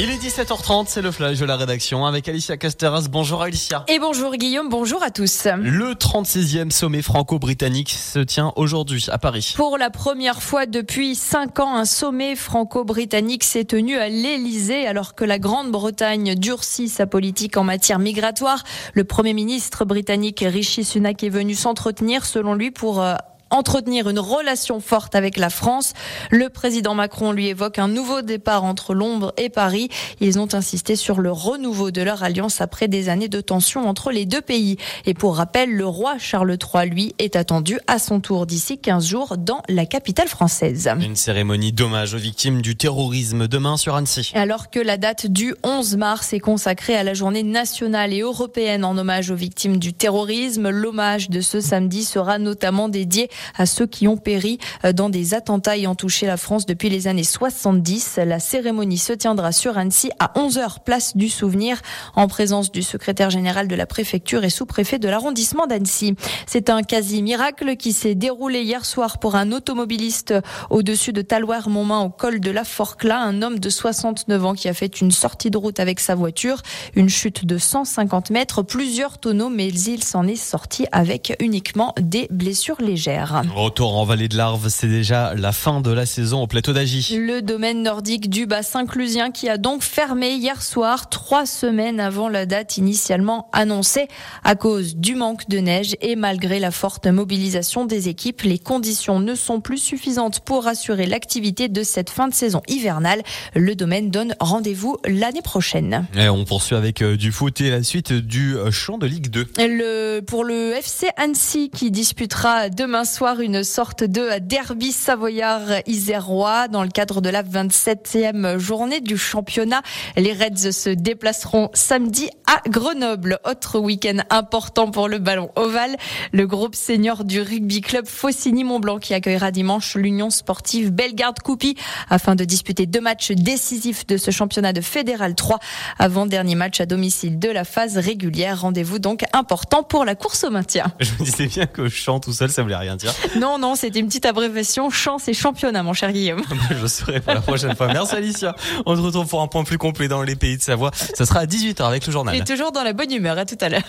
Il est 17h30, c'est le flash de la rédaction avec Alicia Casteras. Bonjour Alicia. Et bonjour Guillaume, bonjour à tous. Le 36e sommet franco-britannique se tient aujourd'hui à Paris. Pour la première fois depuis cinq ans, un sommet franco-britannique s'est tenu à l'Elysée alors que la Grande-Bretagne durcit sa politique en matière migratoire. Le Premier ministre britannique Rishi Sunak est venu s'entretenir selon lui pour euh, entretenir une relation forte avec la France. Le président Macron lui évoque un nouveau départ entre Londres et Paris. Ils ont insisté sur le renouveau de leur alliance après des années de tension entre les deux pays. Et pour rappel, le roi Charles III, lui, est attendu à son tour d'ici 15 jours dans la capitale française. Une cérémonie d'hommage aux victimes du terrorisme demain sur Annecy. Alors que la date du 11 mars est consacrée à la journée nationale et européenne en hommage aux victimes du terrorisme, l'hommage de ce samedi sera notamment dédié à ceux qui ont péri euh, dans des attentats ayant touché la France depuis les années 70. La cérémonie se tiendra sur Annecy à 11h, place du souvenir, en présence du secrétaire général de la préfecture et sous-préfet de l'arrondissement d'Annecy. C'est un quasi-miracle qui s'est déroulé hier soir pour un automobiliste au-dessus de Talouer-Montmain au col de la Forclaz, un homme de 69 ans qui a fait une sortie de route avec sa voiture, une chute de 150 mètres, plusieurs tonneaux, mais il s'en est sorti avec uniquement des blessures légères. Retour en vallée de l'Arve, c'est déjà la fin de la saison au plateau d'Agy. Le domaine nordique du bassin clusien qui a donc fermé hier soir, trois semaines avant la date initialement annoncée, à cause du manque de neige et malgré la forte mobilisation des équipes, les conditions ne sont plus suffisantes pour assurer l'activité de cette fin de saison hivernale. Le domaine donne rendez-vous l'année prochaine. Et on poursuit avec euh, du foot et la suite du euh, champ de Ligue 2. Le, pour le FC Annecy qui disputera demain soir une sorte de derby savoyard isérois dans le cadre de la 27e journée du championnat. Les Reds se déplaceront samedi à Grenoble. Autre week-end important pour le ballon ovale. Le groupe senior du rugby club Faucigny-Mont-Blanc qui accueillera dimanche l'Union sportive Bellegarde Coupy afin de disputer deux matchs décisifs de ce championnat de Fédéral 3 avant dernier match à domicile de la phase régulière. Rendez-vous donc important pour la course au maintien. Je me disais bien que chant tout seul, ça voulait rien dire. Non, non, c'était une petite abréviation. Chance et championnat, mon cher Guillaume. Je serai pour la prochaine fois. Merci Alicia. On se retrouve pour un point plus complet dans les pays de Savoie. Ça sera à 18h avec le journal. Et toujours dans la bonne humeur. À tout à l'heure.